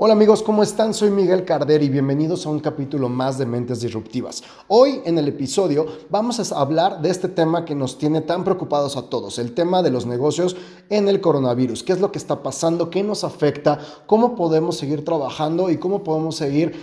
Hola amigos, ¿cómo están? Soy Miguel Carder y bienvenidos a un capítulo más de Mentes Disruptivas. Hoy en el episodio vamos a hablar de este tema que nos tiene tan preocupados a todos, el tema de los negocios en el coronavirus. ¿Qué es lo que está pasando? ¿Qué nos afecta? ¿Cómo podemos seguir trabajando y cómo podemos seguir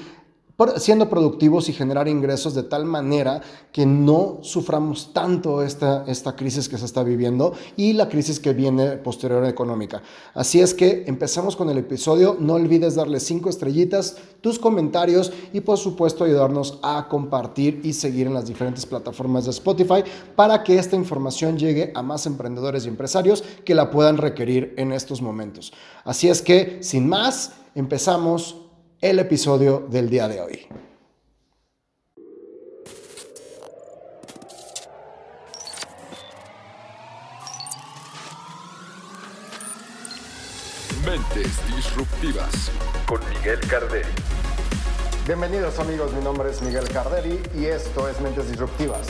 siendo productivos y generar ingresos de tal manera que no suframos tanto esta, esta crisis que se está viviendo y la crisis que viene posterior económica. Así es que empezamos con el episodio. No olvides darle cinco estrellitas, tus comentarios y por supuesto ayudarnos a compartir y seguir en las diferentes plataformas de Spotify para que esta información llegue a más emprendedores y empresarios que la puedan requerir en estos momentos. Así es que, sin más, empezamos el episodio del día de hoy. Mentes Disruptivas con Miguel Carderi. Bienvenidos amigos, mi nombre es Miguel Carderi y esto es Mentes Disruptivas.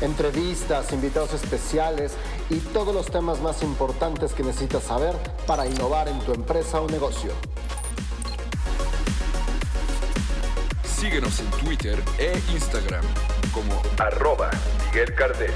Entrevistas, invitados especiales y todos los temas más importantes que necesitas saber para innovar en tu empresa o negocio. Síguenos en Twitter e Instagram como arroba Miguel Cardel.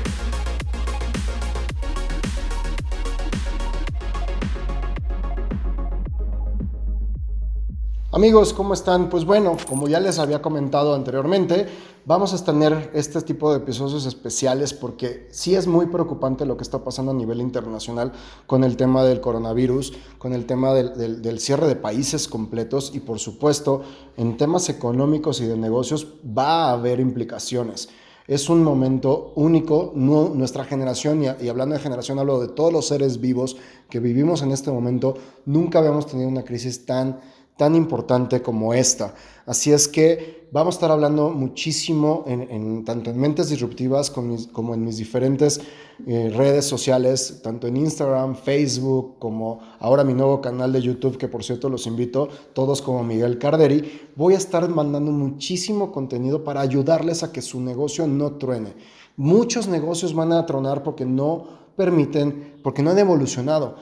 Amigos, ¿cómo están? Pues bueno, como ya les había comentado anteriormente, vamos a tener este tipo de episodios especiales porque sí es muy preocupante lo que está pasando a nivel internacional con el tema del coronavirus, con el tema del, cierre de países completos y por supuesto en temas económicos y de negocios va a haber implicaciones. Es un momento único, nuestra generación, y, y hablando de generación hablo de todos los seres vivos que vivimos en este momento, nunca habíamos tenido una crisis tan tan importante como esta. Así es que vamos a estar hablando muchísimo en, tanto en Mentes Disruptivas como, en mis diferentes eh, redes sociales, tanto en Instagram, Facebook, como ahora mi nuevo canal de YouTube, que por cierto los invito, todos como Miguel Carderi. Voy a estar mandando muchísimo contenido para ayudarles a que su negocio no truene. Muchos negocios van a tronar porque no permiten, porque no han evolucionado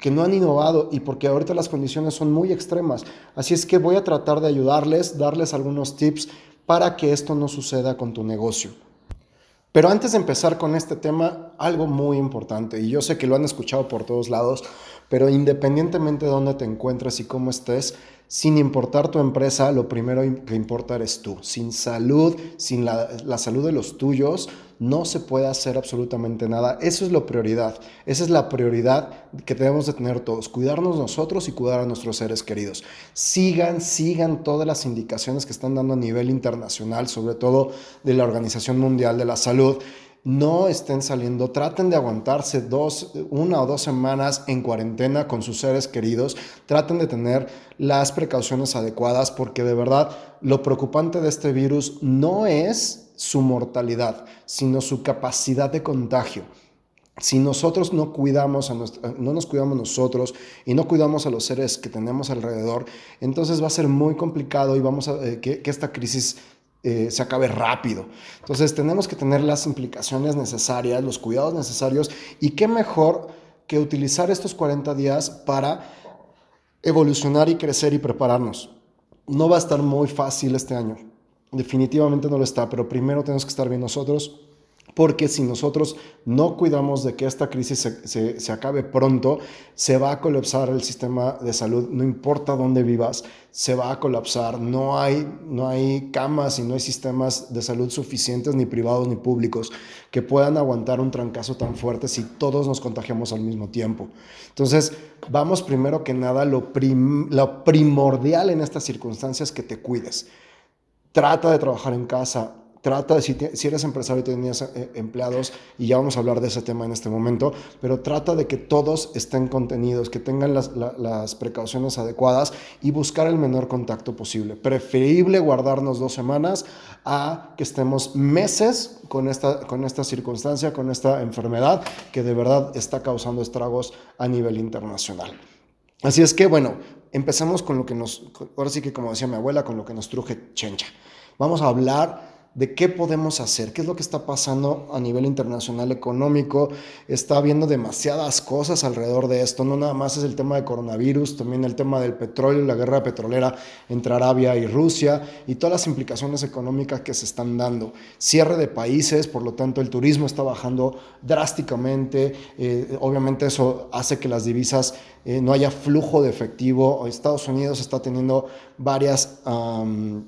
que no han innovado y porque ahorita las condiciones son muy extremas. Así es que voy a tratar de ayudarles, darles algunos tips para que esto no suceda con tu negocio. Pero antes de empezar con este tema, algo muy importante, y yo sé que lo han escuchado por todos lados, pero independientemente de dónde te encuentres y cómo estés, sin importar tu empresa, lo primero que importa eres tú. Sin salud, sin la, la, salud de los tuyos, no se puede hacer absolutamente nada. Eso es la prioridad. Esa es la prioridad que debemos de tener todos. Cuidarnos nosotros y cuidar a nuestros seres queridos. Sigan, sigan todas las indicaciones que están dando a nivel internacional, sobre todo de la Organización Mundial de la Salud no estén saliendo, traten de aguantarse dos, una o dos semanas en cuarentena con sus seres queridos, traten de tener las precauciones adecuadas porque de verdad lo preocupante de este virus no es su mortalidad, sino su capacidad de contagio. Si nosotros no cuidamos a no nos cuidamos nosotros y no cuidamos a los seres que tenemos alrededor, entonces va a ser muy complicado y vamos a eh, que esta crisis eh, se acabe rápido. Entonces tenemos que tener las implicaciones necesarias, los cuidados necesarios y qué mejor que utilizar estos 40 días para evolucionar y crecer y prepararnos. No va a estar muy fácil este año, definitivamente no lo está, pero primero tenemos que estar bien nosotros, porque si nosotros no cuidamos de que esta crisis se, se, acabe pronto, se va a colapsar el sistema de salud, no importa dónde vivas, se va a colapsar, no hay, no hay camas y no hay sistemas de salud suficientes, ni privados ni públicos, que puedan aguantar un trancazo tan fuerte si todos nos contagiamos al mismo tiempo. Entonces, vamos primero que nada, lo, lo primordial en estas circunstancias que te cuides. Trata de trabajar en casa, trata de, si, eres empresario y tenías eh, empleados, y ya vamos a hablar de ese tema en este momento, pero trata de que todos estén contenidos, que tengan las, las precauciones adecuadas y buscar el menor contacto posible. Preferible guardarnos dos semanas a que estemos meses con esta, con esta circunstancia, con esta enfermedad que de verdad está causando estragos a nivel internacional. Así es que, bueno, empezamos con lo que nos, ahora sí que como decía mi abuela, con lo que nos truje chencha. Vamos a hablar de qué podemos hacer, qué es lo que está pasando a nivel internacional económico. Está habiendo demasiadas cosas alrededor de esto, no nada más es el tema de coronavirus, también el tema del petróleo, la guerra petrolera entre Arabia y Rusia y todas las implicaciones económicas que se están dando. Cierre de países, por lo tanto el turismo está bajando drásticamente, eh, obviamente eso hace que las divisas eh, no haya flujo de efectivo. Estados Unidos está teniendo varias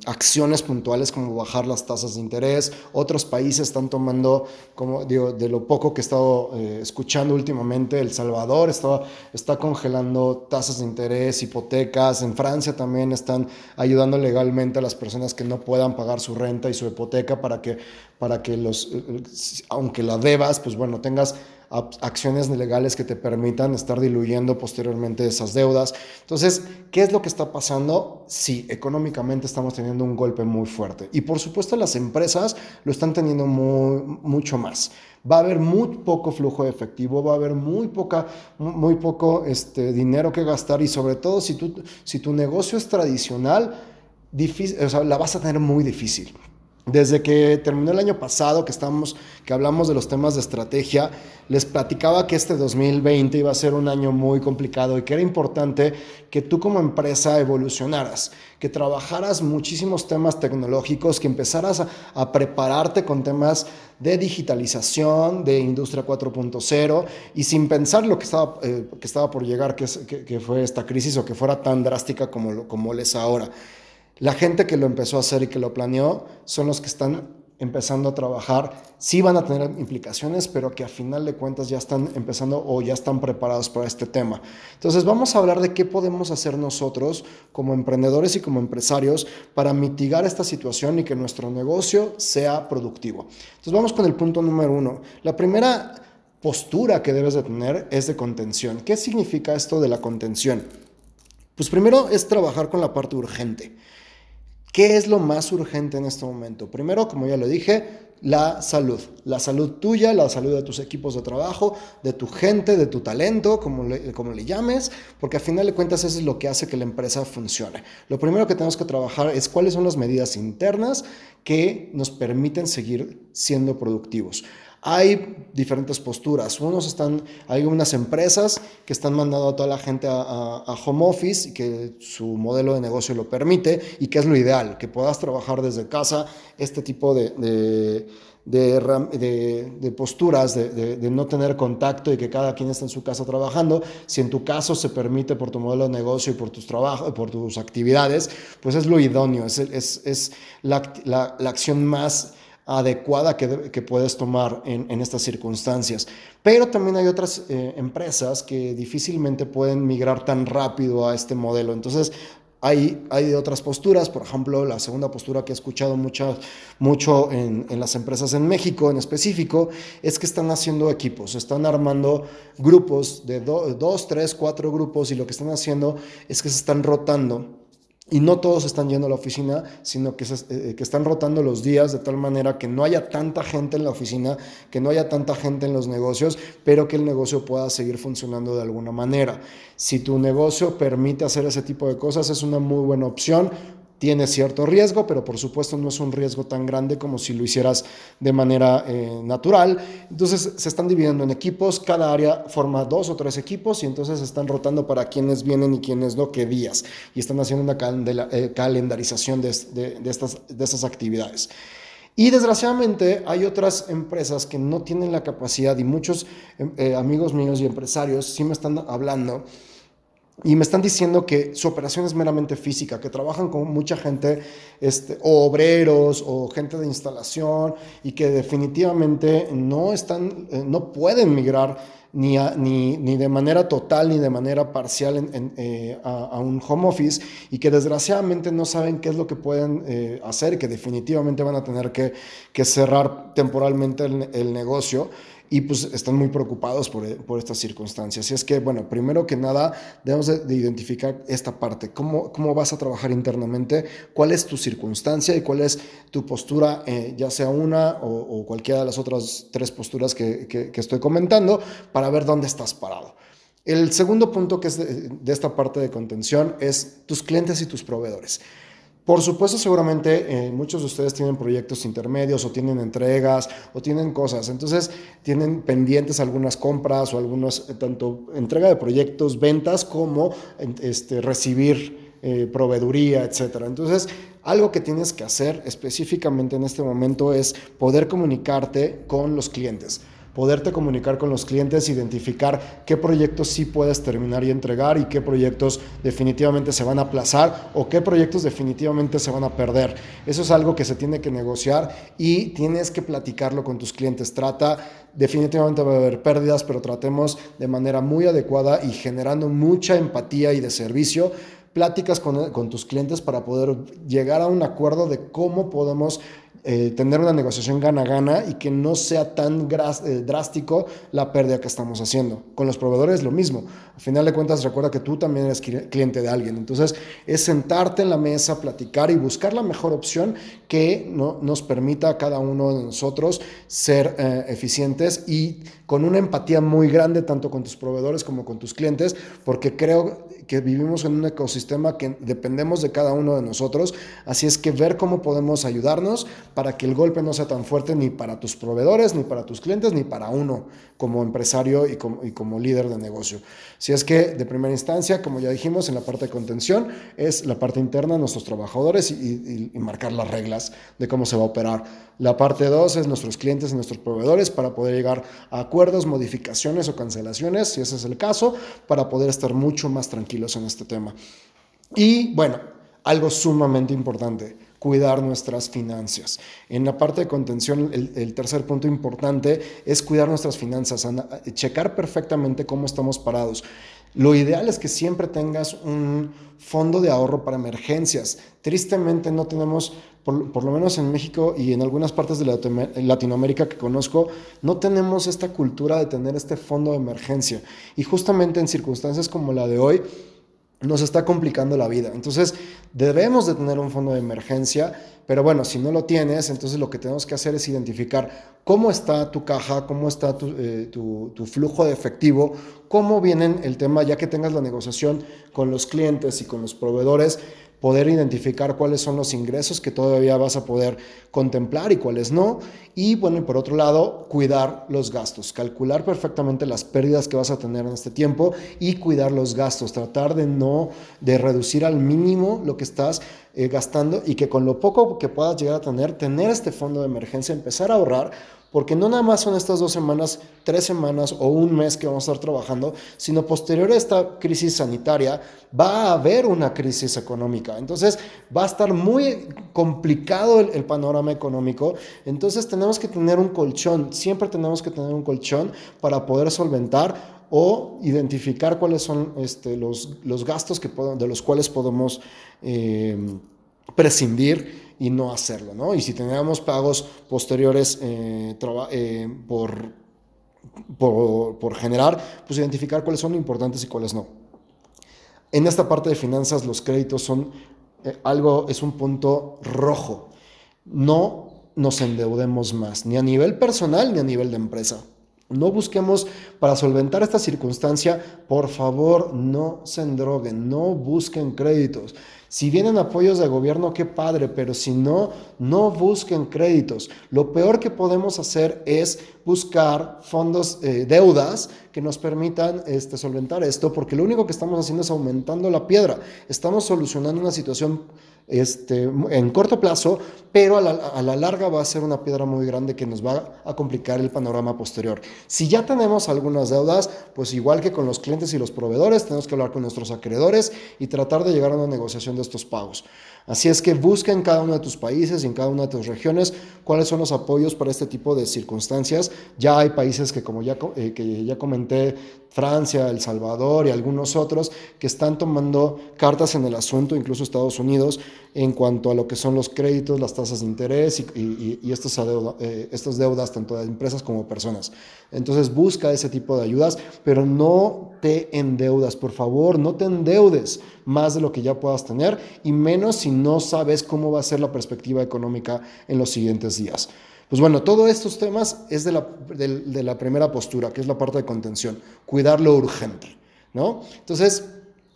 acciones puntuales como bajar las tasas de interés. Otros países están tomando, como digo, de lo poco que he estado eh, escuchando últimamente, El Salvador está, está congelando tasas de interés, hipotecas. En Francia también están ayudando legalmente a las personas que no puedan pagar su renta y su hipoteca para que, para que los, eh, aunque la debas, pues bueno, tengas acciones legales que te permitan estar diluyendo posteriormente esas deudas. Entonces, ¿qué es lo que está pasando? Sí, económicamente estamos teniendo un golpe muy fuerte. Y por supuesto las empresas lo están teniendo mucho más. Va a haber muy poco flujo de efectivo, va a haber muy, poca, muy poco este, dinero que gastar y sobre todo si tu, negocio es tradicional, difícil, la vas a tener muy difícil. Desde que terminó el año pasado, que, que hablamos de los temas de estrategia, les platicaba que este 2020 iba a ser un año muy complicado y que era importante que tú como empresa evolucionaras, que trabajaras muchísimos temas tecnológicos, que empezaras a, prepararte con temas de digitalización, de industria 4.0 y sin pensar lo que estaba, eh, que estaba por llegar, que, que, fue esta crisis o que fuera tan drástica como, como es ahora. La gente que lo empezó a hacer y que lo planeó son los que están empezando a trabajar. Sí van a tener implicaciones, pero que a final de cuentas ya están empezando o ya están preparados para este tema. Entonces vamos a hablar de qué podemos hacer nosotros como emprendedores y como empresarios para mitigar esta situación y que nuestro negocio sea productivo. Entonces vamos con el punto número uno. La primera postura que debes de tener es de contención. ¿Qué significa esto de la contención? Pues primero es trabajar con la parte urgente. ¿Qué es lo más urgente en este momento? Primero, como ya lo dije, la salud. La salud tuya, la salud de tus equipos de trabajo, de tu gente, de tu talento, como le, como le llames, porque al final de cuentas eso es lo que hace que la empresa funcione. Lo primero que tenemos que trabajar es cuáles son las medidas internas que nos permiten seguir siendo productivos. Hay diferentes posturas. Unos están, hay unas empresas que están mandando a toda la gente a, home office y que su modelo de negocio lo permite y que es lo ideal, que puedas trabajar desde casa este tipo de, de de, posturas, de, no tener contacto y que cada quien está en su casa trabajando. Si en tu caso se permite por tu modelo de negocio y por tus trabajos, por tus actividades, pues es lo idóneo, es, es, es la, la, la, acción más adecuada que, puedes tomar en, estas circunstancias. Pero también hay otras eh, empresas que difícilmente pueden migrar tan rápido a este modelo. Entonces, hay, hay otras posturas, por ejemplo, la segunda postura que he escuchado mucho, mucho en, en, las empresas en México en específico, es que están haciendo equipos, están armando grupos de dos, tres, cuatro grupos y lo que están haciendo es que se están rotando y no todos están yendo a la oficina, sino que, eh, que, están rotando los días de tal manera que no haya tanta gente en la oficina, que no haya tanta gente en los negocios, pero que el negocio pueda seguir funcionando de alguna manera. Si tu negocio permite hacer ese tipo de cosas, es una muy buena opción tiene cierto riesgo, pero por supuesto no es un riesgo tan grande como si lo hicieras de manera eh, natural. Entonces se están dividiendo en equipos, cada área forma dos o tres equipos y entonces se están rotando para quienes vienen y quienes no, qué días. Y están haciendo una eh, calendarización de, estas, de estas actividades. Y desgraciadamente hay otras empresas que no tienen la capacidad y muchos eh, amigos míos y empresarios sí me están hablando y me están diciendo que su operación es meramente física, que trabajan con mucha gente, este, o obreros, o gente de instalación, y que definitivamente no, están, eh, no pueden migrar ni, ni, ni, de manera total ni de manera parcial eh, a, un home office, y que desgraciadamente no saben qué es lo que pueden eh, hacer, que definitivamente van a tener que, que cerrar temporalmente el negocio y pues están muy preocupados por, por, estas circunstancias. Y es que, bueno, primero que nada, debemos de, identificar esta parte, cómo, cómo vas a trabajar internamente, cuál es tu circunstancia y cuál es tu postura, eh, ya sea una o, cualquiera de las otras tres posturas que, que, estoy comentando, para ver dónde estás parado. El segundo punto que es de esta parte de contención es tus clientes y tus proveedores. Por supuesto, seguramente eh, muchos de ustedes tienen proyectos intermedios o tienen entregas o tienen cosas. Entonces, tienen pendientes algunas compras o algunos, eh, tanto entrega de proyectos, ventas, como este, recibir eh, proveeduría, etcétera. Entonces, algo que tienes que hacer específicamente en este momento es poder comunicarte con los clientes poderte comunicar con los clientes, identificar qué proyectos sí puedes terminar y entregar y qué proyectos definitivamente se van a aplazar o qué proyectos definitivamente se van a perder. Eso es algo que se tiene que negociar y tienes que platicarlo con tus clientes. Trata, definitivamente va a haber pérdidas, pero tratemos de manera muy adecuada y generando mucha empatía y de servicio pláticas con, con, tus clientes para poder llegar a un acuerdo de cómo podemos eh, tener una negociación gana-gana y que no sea tan eh, drástico la pérdida que estamos haciendo. Con los proveedores lo mismo. Al final de cuentas, recuerda que tú también eres cliente de alguien. Entonces, es sentarte en la mesa, platicar y buscar la mejor opción que no, nos permita a cada uno de nosotros ser eh, eficientes y con una empatía muy grande tanto con tus proveedores como con tus clientes, porque creo que vivimos en un ecosistema que dependemos de cada uno de nosotros. Así es que ver cómo podemos ayudarnos para que el golpe no sea tan fuerte ni para tus proveedores, ni para tus clientes, ni para uno como empresario y como, líder de negocio. Si es que de primera instancia, como ya dijimos, en la parte de contención es la parte interna de nuestros trabajadores y, marcar las reglas de cómo se va a operar. La parte dos es nuestros clientes y nuestros proveedores para poder llegar a acuerdos, modificaciones o cancelaciones, si ese es el caso, para poder estar mucho más tranquilos en este tema. Y bueno, algo sumamente importante cuidar nuestras finanzas. En la parte de contención, el, tercer punto importante es cuidar nuestras finanzas, checar perfectamente cómo estamos parados. Lo ideal es que siempre tengas un fondo de ahorro para emergencias. Tristemente no tenemos, por, lo menos en México y en algunas partes de Latinoamérica que conozco, no tenemos esta cultura de tener este fondo de emergencia. Y justamente en circunstancias como la de hoy, nos está complicando la vida. Entonces, debemos de tener un fondo de emergencia, pero bueno, si no lo tienes, entonces lo que tenemos que hacer es identificar cómo está tu caja, cómo está tu, eh, flujo de efectivo, cómo vienen el tema, ya que tengas la negociación con los clientes y con los proveedores, poder identificar cuáles son los ingresos que todavía vas a poder contemplar y cuáles no. Y bueno, por otro lado, cuidar los gastos, calcular perfectamente las pérdidas que vas a tener en este tiempo y cuidar los gastos, tratar de no, de reducir al mínimo lo que estás eh, gastando y que con lo poco que puedas llegar a tener, tener este fondo de emergencia, empezar a ahorrar porque no nada más son estas dos semanas, tres semanas o un mes que vamos a estar trabajando, sino posterior a esta crisis sanitaria va a haber una crisis económica. Entonces va a estar muy complicado el, panorama económico. Entonces tenemos que tener un colchón, siempre tenemos que tener un colchón para poder solventar o identificar cuáles son este, los, los, gastos de los cuales podemos eh, prescindir y no hacerlo, ¿no? Y si teníamos pagos posteriores eh, eh, por, por, generar, pues identificar cuáles son importantes y cuáles no. En esta parte de finanzas, los créditos son eh, algo, es un punto rojo. No nos endeudemos más, ni a nivel personal ni a nivel de empresa. No busquemos para solventar esta circunstancia, por favor, no se endroguen, no busquen créditos. Si vienen apoyos de gobierno, qué padre, pero si no, no busquen créditos. Lo peor que podemos hacer es buscar fondos, eh, deudas que nos permitan este, solventar esto, porque lo único que estamos haciendo es aumentando la piedra. Estamos solucionando una situación este, en corto plazo, pero a la, larga va a ser una piedra muy grande que nos va a complicar el panorama posterior. Si ya tenemos algunas deudas, pues igual que con los clientes y los proveedores, tenemos que hablar con nuestros acreedores y tratar de llegar a una negociación de estos pagos. Así es que busca en cada uno de tus países y en cada una de tus regiones cuáles son los apoyos para este tipo de circunstancias. Ya hay países que, como ya, eh, que ya comenté, Francia, El Salvador y algunos otros que están tomando cartas en el asunto, incluso Estados Unidos, en cuanto a lo que son los créditos, las tasas de interés y, y, estas, eh, estas deudas tanto de empresas como personas. Entonces busca ese tipo de ayudas, pero no te endeudas, por favor, no te endeudes más de lo que ya puedas tener y menos si no sabes cómo va a ser la perspectiva económica en los siguientes días. Pues bueno, todos estos temas es de la, de, la primera postura, que es la parte de contención, cuidar lo urgente, ¿no? Entonces,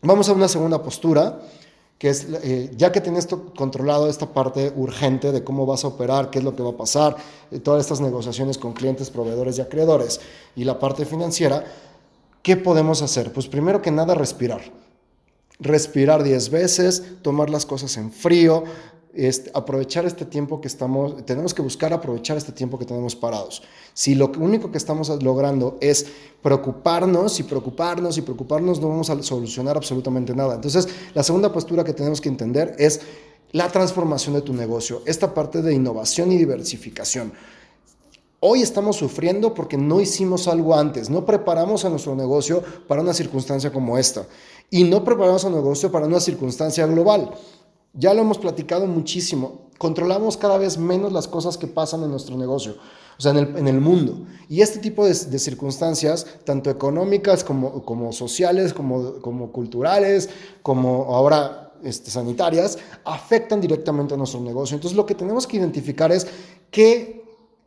vamos a una segunda postura, que es, eh, ya que tienes controlado esta parte urgente de cómo vas a operar, qué es lo que va a pasar, eh, todas estas negociaciones con clientes, proveedores y acreedores, y la parte financiera, ¿qué podemos hacer? Pues primero que nada, respirar. Respirar 10 veces, tomar las cosas en frío, este, aprovechar este tiempo que estamos, tenemos que buscar aprovechar este tiempo que tenemos parados. Si lo único que estamos logrando es preocuparnos y preocuparnos y preocuparnos, no vamos a solucionar absolutamente nada. Entonces, la segunda postura que tenemos que entender es la transformación de tu negocio, esta parte de innovación y diversificación. Hoy estamos sufriendo porque no hicimos algo antes, no preparamos a nuestro negocio para una circunstancia como esta y no preparamos a negocio para una circunstancia global. Ya lo hemos platicado muchísimo. Controlamos cada vez menos las cosas que pasan en nuestro negocio, o sea, en el, mundo. Y este tipo de, circunstancias, tanto económicas como, sociales, como, como culturales, como ahora este, sanitarias, afectan directamente a nuestro negocio. Entonces, lo que tenemos que identificar es qué,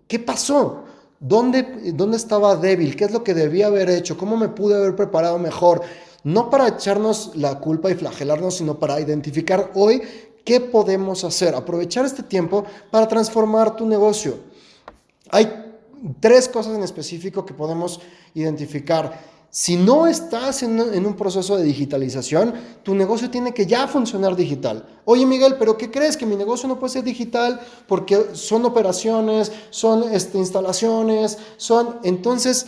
qué pasó. ¿Dónde, ¿Dónde estaba débil? ¿Qué es lo que debía haber hecho? ¿Cómo me pude haber preparado mejor? No para echarnos la culpa y flagelarnos, sino para identificar hoy qué podemos hacer, aprovechar este tiempo para transformar tu negocio. Hay tres cosas en específico que podemos identificar. Si no estás en, un proceso de digitalización, tu negocio tiene que ya funcionar digital. Oye Miguel, pero ¿qué crees? Que mi negocio no puede ser digital porque son operaciones, son este, instalaciones, son... Entonces,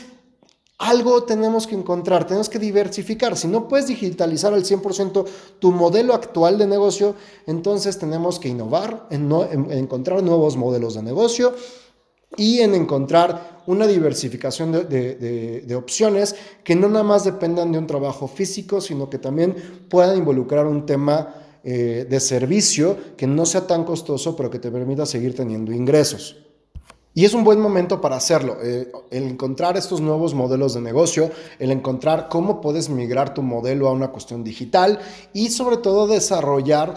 algo tenemos que encontrar, tenemos que diversificar. Si no puedes digitalizar al 100% tu modelo actual de negocio, entonces tenemos que innovar, en, encontrar nuevos modelos de negocio y en encontrar una diversificación de, opciones que no nada más dependan de un trabajo físico, sino que también puedan involucrar un tema eh, de servicio que no sea tan costoso, pero que te permita seguir teniendo ingresos. Y es un buen momento para hacerlo, eh, el encontrar estos nuevos modelos de negocio, el encontrar cómo puedes migrar tu modelo a una cuestión digital y sobre todo desarrollar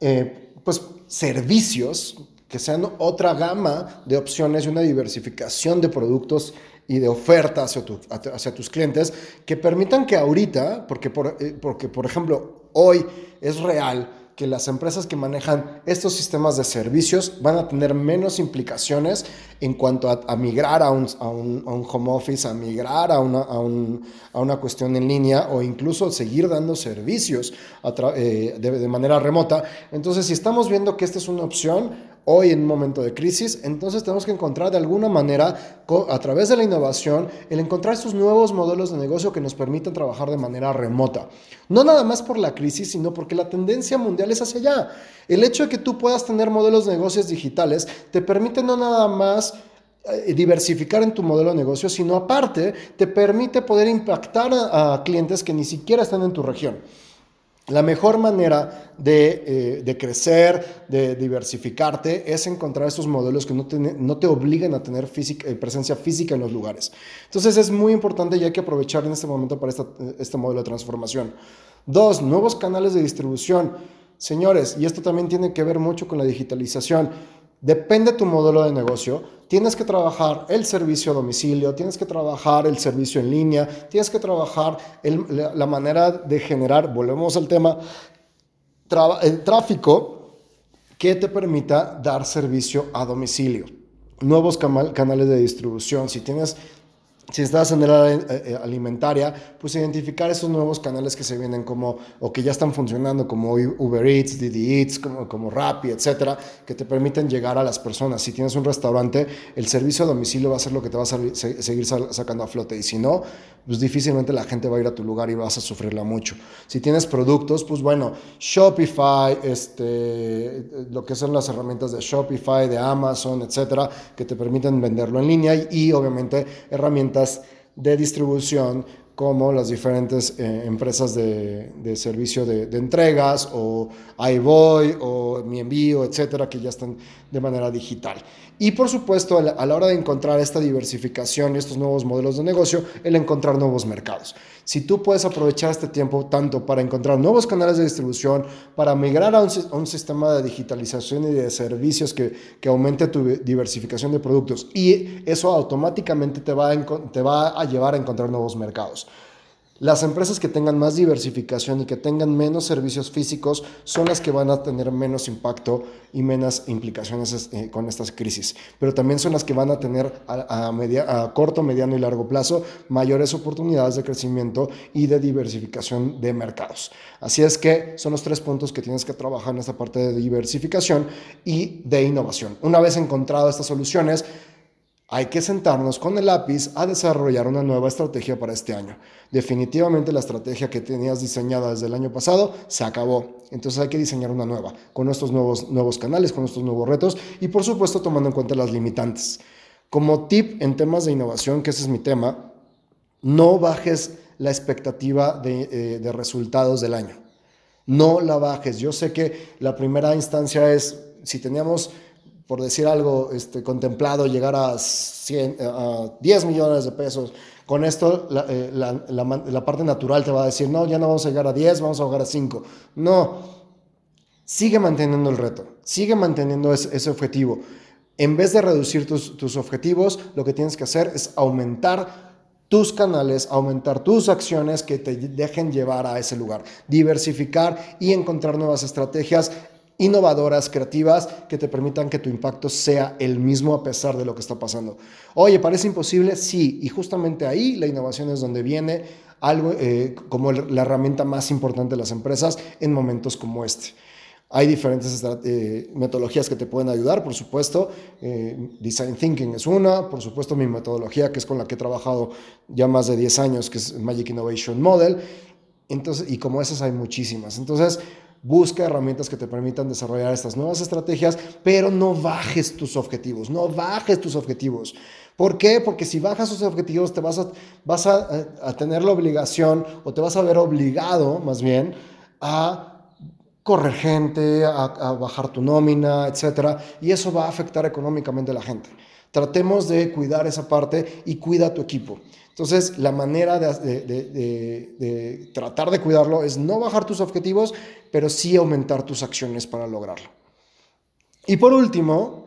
eh, pues, servicios que sean otra gama de opciones y una diversificación de productos y de oferta hacia, tus clientes que permitan que ahorita, porque por, eh, porque por ejemplo hoy es real, que las empresas que manejan estos sistemas de servicios van a tener menos implicaciones en cuanto a, migrar a un, a, un, home office, a migrar a una, a, una, cuestión en línea o incluso seguir dando servicios eh, de, de manera remota. Entonces, si estamos viendo que esta es una opción, hoy en un momento de crisis, entonces tenemos que encontrar de alguna manera, a través de la innovación, el encontrar estos nuevos modelos de negocio que nos permitan trabajar de manera remota. No nada más por la crisis, sino porque la tendencia mundial es hacia allá. El hecho de que tú puedas tener modelos de negocios digitales te permite no nada más eh, diversificar en tu modelo de negocio, sino aparte te permite poder impactar a clientes que ni siquiera están en tu región. La mejor manera de, eh, crecer, de diversificarte, es encontrar estos modelos que no te, no obliguen a tener eh, presencia física en los lugares. Entonces es muy importante y hay que aprovechar en este momento para este modelo de transformación. Dos, nuevos canales de distribución. Señores, y esto también tiene que ver mucho con la digitalización. Depende tu modelo de negocio. Tienes que trabajar el servicio a domicilio, tienes que trabajar el servicio en línea, tienes que trabajar la, manera de generar, volvemos al tema, el tráfico que te permita dar servicio a domicilio. Nuevos canales de distribución. Si tienes si estás en el área eh, eh, alimentaria, pues identificar esos nuevos canales que se vienen como, o que ya están funcionando, como Uber Eats, Didi Eats, como, como Rappi, etcétera, que te permiten llegar a las personas. Si tienes un restaurante, el servicio a domicilio va a ser lo que te va a seguir sacando a flote. Y si no, pues difícilmente la gente va a ir a tu lugar y vas a sufrirla mucho. Si tienes productos, pues bueno, Shopify, este, lo que son las herramientas de Shopify, de Amazon, etcétera, que te permiten venderlo en línea y, y obviamente herramientas de distribución como las diferentes eh, empresas de, servicio de, entregas o iVoy o Mi Envío, etcétera, que ya están de manera digital. Y por supuesto, a la, hora de encontrar esta diversificación y estos nuevos modelos de negocio, el encontrar nuevos mercados. Si tú puedes aprovechar este tiempo tanto para encontrar nuevos canales de distribución, para migrar a un, sistema de digitalización y de servicios que, que, aumente tu diversificación de productos y eso automáticamente te va, te va a llevar a encontrar nuevos mercados. Las empresas que tengan más diversificación y que tengan menos servicios físicos son las que van a tener menos impacto y menos implicaciones eh, con estas crisis. Pero también son las que van a tener a, a, corto, mediano y largo plazo mayores oportunidades de crecimiento y de diversificación de mercados. Así es que son los tres puntos que tienes que trabajar en esta parte de diversificación y de innovación. Una vez encontrado estas soluciones, hay que sentarnos con el lápiz a desarrollar una nueva estrategia para este año. Definitivamente la estrategia que tenías diseñada desde el año pasado se acabó. Entonces hay que diseñar una nueva, con estos nuevos, nuevos canales, con estos nuevos retos y por supuesto tomando en cuenta las limitantes. Como tip en temas de innovación, que ese es mi tema, no bajes la expectativa de, eh, resultados del año. No la bajes. Yo sé que la primera instancia es, si teníamos por decir algo, este, contemplado llegar a, 100, a 10 millones de pesos. Con esto, eh, la, parte natural te va a decir, no, ya no vamos a llegar a 10, vamos a llegar a 5. No, sigue manteniendo el reto, sigue manteniendo ese, ese objetivo. En vez de reducir tus, tus objetivos, lo que tienes que hacer es aumentar tus canales, aumentar tus acciones que te dejen llevar a ese lugar, diversificar y encontrar nuevas estrategias innovadoras, creativas, que te permitan que tu impacto sea el mismo a pesar de lo que está pasando. Oye, ¿parece imposible? Sí, y justamente ahí la innovación es donde viene algo eh, como la herramienta más importante de las empresas en momentos como este. Hay diferentes eh, metodologías que te pueden ayudar, por supuesto. Eh, design Thinking es una, por supuesto mi metodología, que es con la que he trabajado ya más de 10 años, que es Magic Innovation Model. Entonces, y como esas hay muchísimas. Entonces, Busca herramientas que te permitan desarrollar estas nuevas estrategias, pero no bajes tus objetivos, no bajes tus objetivos. ¿Por qué? Porque si bajas tus objetivos te vas a, vas a, tener la obligación o te vas a ver obligado más bien a correr gente, a, a bajar tu nómina, etc. Y eso va a afectar económicamente a la gente. Tratemos de cuidar esa parte y cuida tu equipo. Entonces, la manera de, tratar de cuidarlo es no bajar tus objetivos, pero sí aumentar tus acciones para lograrlo. Y por último,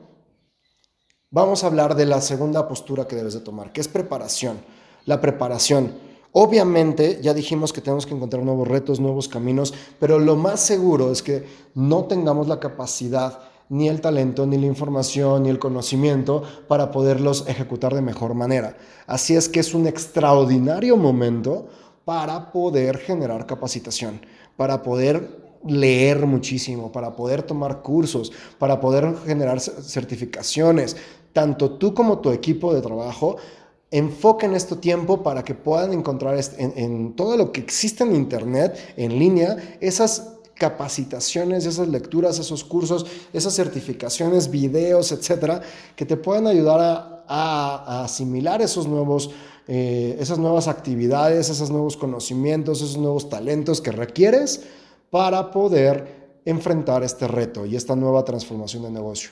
vamos a hablar de la segunda postura que debes de tomar, que es preparación. La preparación. Obviamente, ya dijimos que tenemos que encontrar nuevos retos, nuevos caminos, pero lo más seguro es que no tengamos la capacidad ni el talento, ni la información, ni el conocimiento para poderlos ejecutar de mejor manera. Así es que es un extraordinario momento para poder generar capacitación, para poder leer muchísimo, para poder tomar cursos, para poder generar certificaciones. Tanto tú como tu equipo de trabajo enfoquen este tiempo para que puedan encontrar en, en todo lo que existe en Internet, en línea, esas capacitaciones, esas lecturas, esos cursos, esas certificaciones, videos, etcétera, que te puedan ayudar a, asimilar esos nuevos, eh, esas nuevas actividades, esos nuevos conocimientos, esos nuevos talentos que requieres para poder enfrentar este reto y esta nueva transformación de negocio.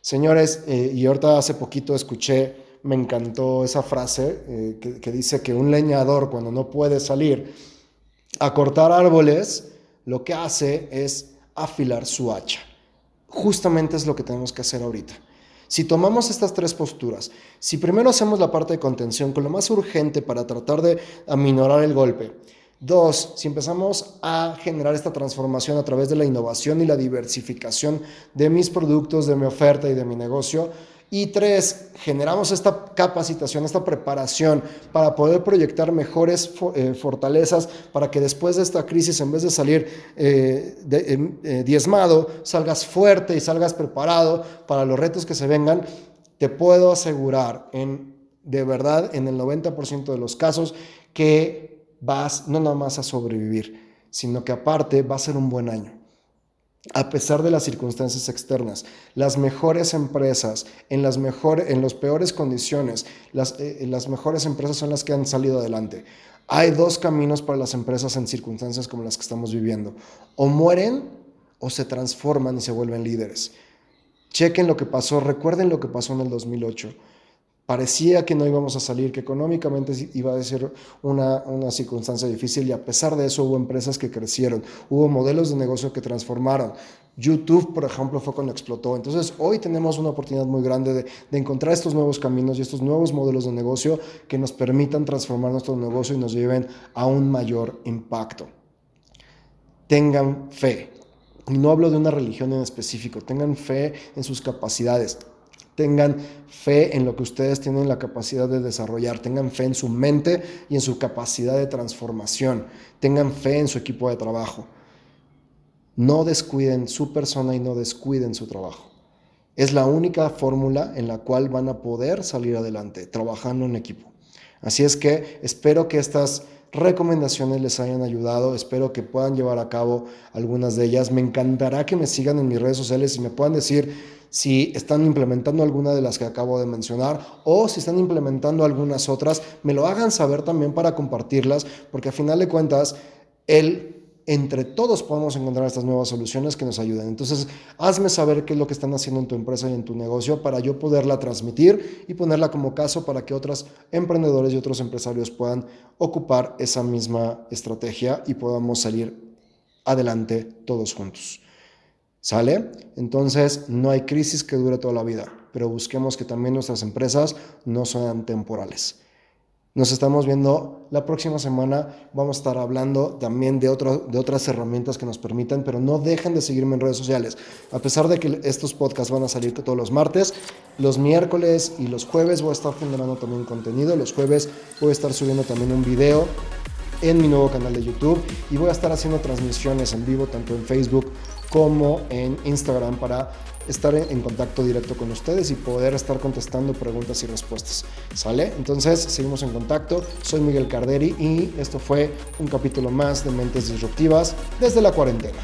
Señores, eh, y ahorita hace poquito escuché, me encantó esa frase eh, que, que dice que un leñador cuando no puede salir a cortar árboles, lo que hace es afilar su hacha. Justamente es lo que tenemos que hacer ahorita. Si tomamos estas tres posturas, si primero hacemos la parte de contención con lo más urgente para tratar de aminorar el golpe, Dos, si empezamos a generar esta transformación a través de la innovación y la diversificación de mis productos, de mi oferta y de mi negocio, y tres, generamos esta capacitación, esta preparación para poder proyectar mejores eh, fortalezas para que después de esta crisis, en vez de salir eh, eh, diezmado, salgas fuerte y salgas preparado para los retos que se vengan. Te puedo asegurar, en, de verdad, en el 90% de los casos, que vas no nada más a sobrevivir, sino que aparte va a ser un buen año a pesar de las circunstancias externas. Las mejores empresas, en las, mejor, en las peores condiciones, las, eh, las mejores empresas son las que han salido adelante. Hay dos caminos para las empresas en circunstancias como las que estamos viviendo. O mueren o se transforman y se vuelven líderes. Chequen lo que pasó, recuerden lo que pasó en el 2008 parecía que no íbamos a salir, que económicamente iba a ser una, una circunstancia difícil y a pesar de eso hubo empresas que crecieron, hubo modelos de negocio que transformaron. YouTube, por ejemplo, fue cuando explotó. Entonces, hoy tenemos una oportunidad muy grande de, de, encontrar estos nuevos caminos y estos nuevos modelos de negocio que nos permitan transformar nuestro negocio y nos lleven a un mayor impacto. Tengan fe. No hablo de una religión en específico. Tengan fe en sus capacidades. Tengan fe en lo que ustedes tienen la capacidad de desarrollar. Tengan fe en su mente y en su capacidad de transformación. Tengan fe en su equipo de trabajo. No descuiden su persona y no descuiden su trabajo. Es la única fórmula en la cual van a poder salir adelante, trabajando en equipo. Así es que espero que estas recomendaciones les hayan ayudado, espero que puedan llevar a cabo algunas de ellas. Me encantará que me sigan en mis redes sociales y me puedan decir si están implementando alguna de las que acabo de mencionar o si están implementando algunas otras, me lo hagan saber también para compartirlas, porque a final de cuentas, el entre todos podemos encontrar estas nuevas soluciones que nos ayuden. Entonces, hazme saber qué es lo que están haciendo en tu empresa y en tu negocio para yo poderla transmitir y ponerla como caso para que otros emprendedores y otros empresarios puedan ocupar esa misma estrategia y podamos salir adelante todos juntos. ¿Sale? Entonces, no hay crisis que dure toda la vida, pero busquemos que también nuestras empresas no sean temporales. Nos estamos viendo la próxima semana. Vamos a estar hablando también de, de otras herramientas que nos permitan, pero no dejen de seguirme en redes sociales. A pesar de que estos podcasts van a salir todos los martes, los miércoles y los jueves voy a estar generando también contenido. Los jueves voy a estar subiendo también un video en mi nuevo canal de YouTube y voy a estar haciendo transmisiones en vivo tanto en Facebook como en Instagram para estar en contacto directo con ustedes y poder estar contestando preguntas y respuestas. ¿Sale? Entonces, seguimos en contacto. Soy Miguel Carderi y esto fue un capítulo más de Mentes Disruptivas desde la cuarentena.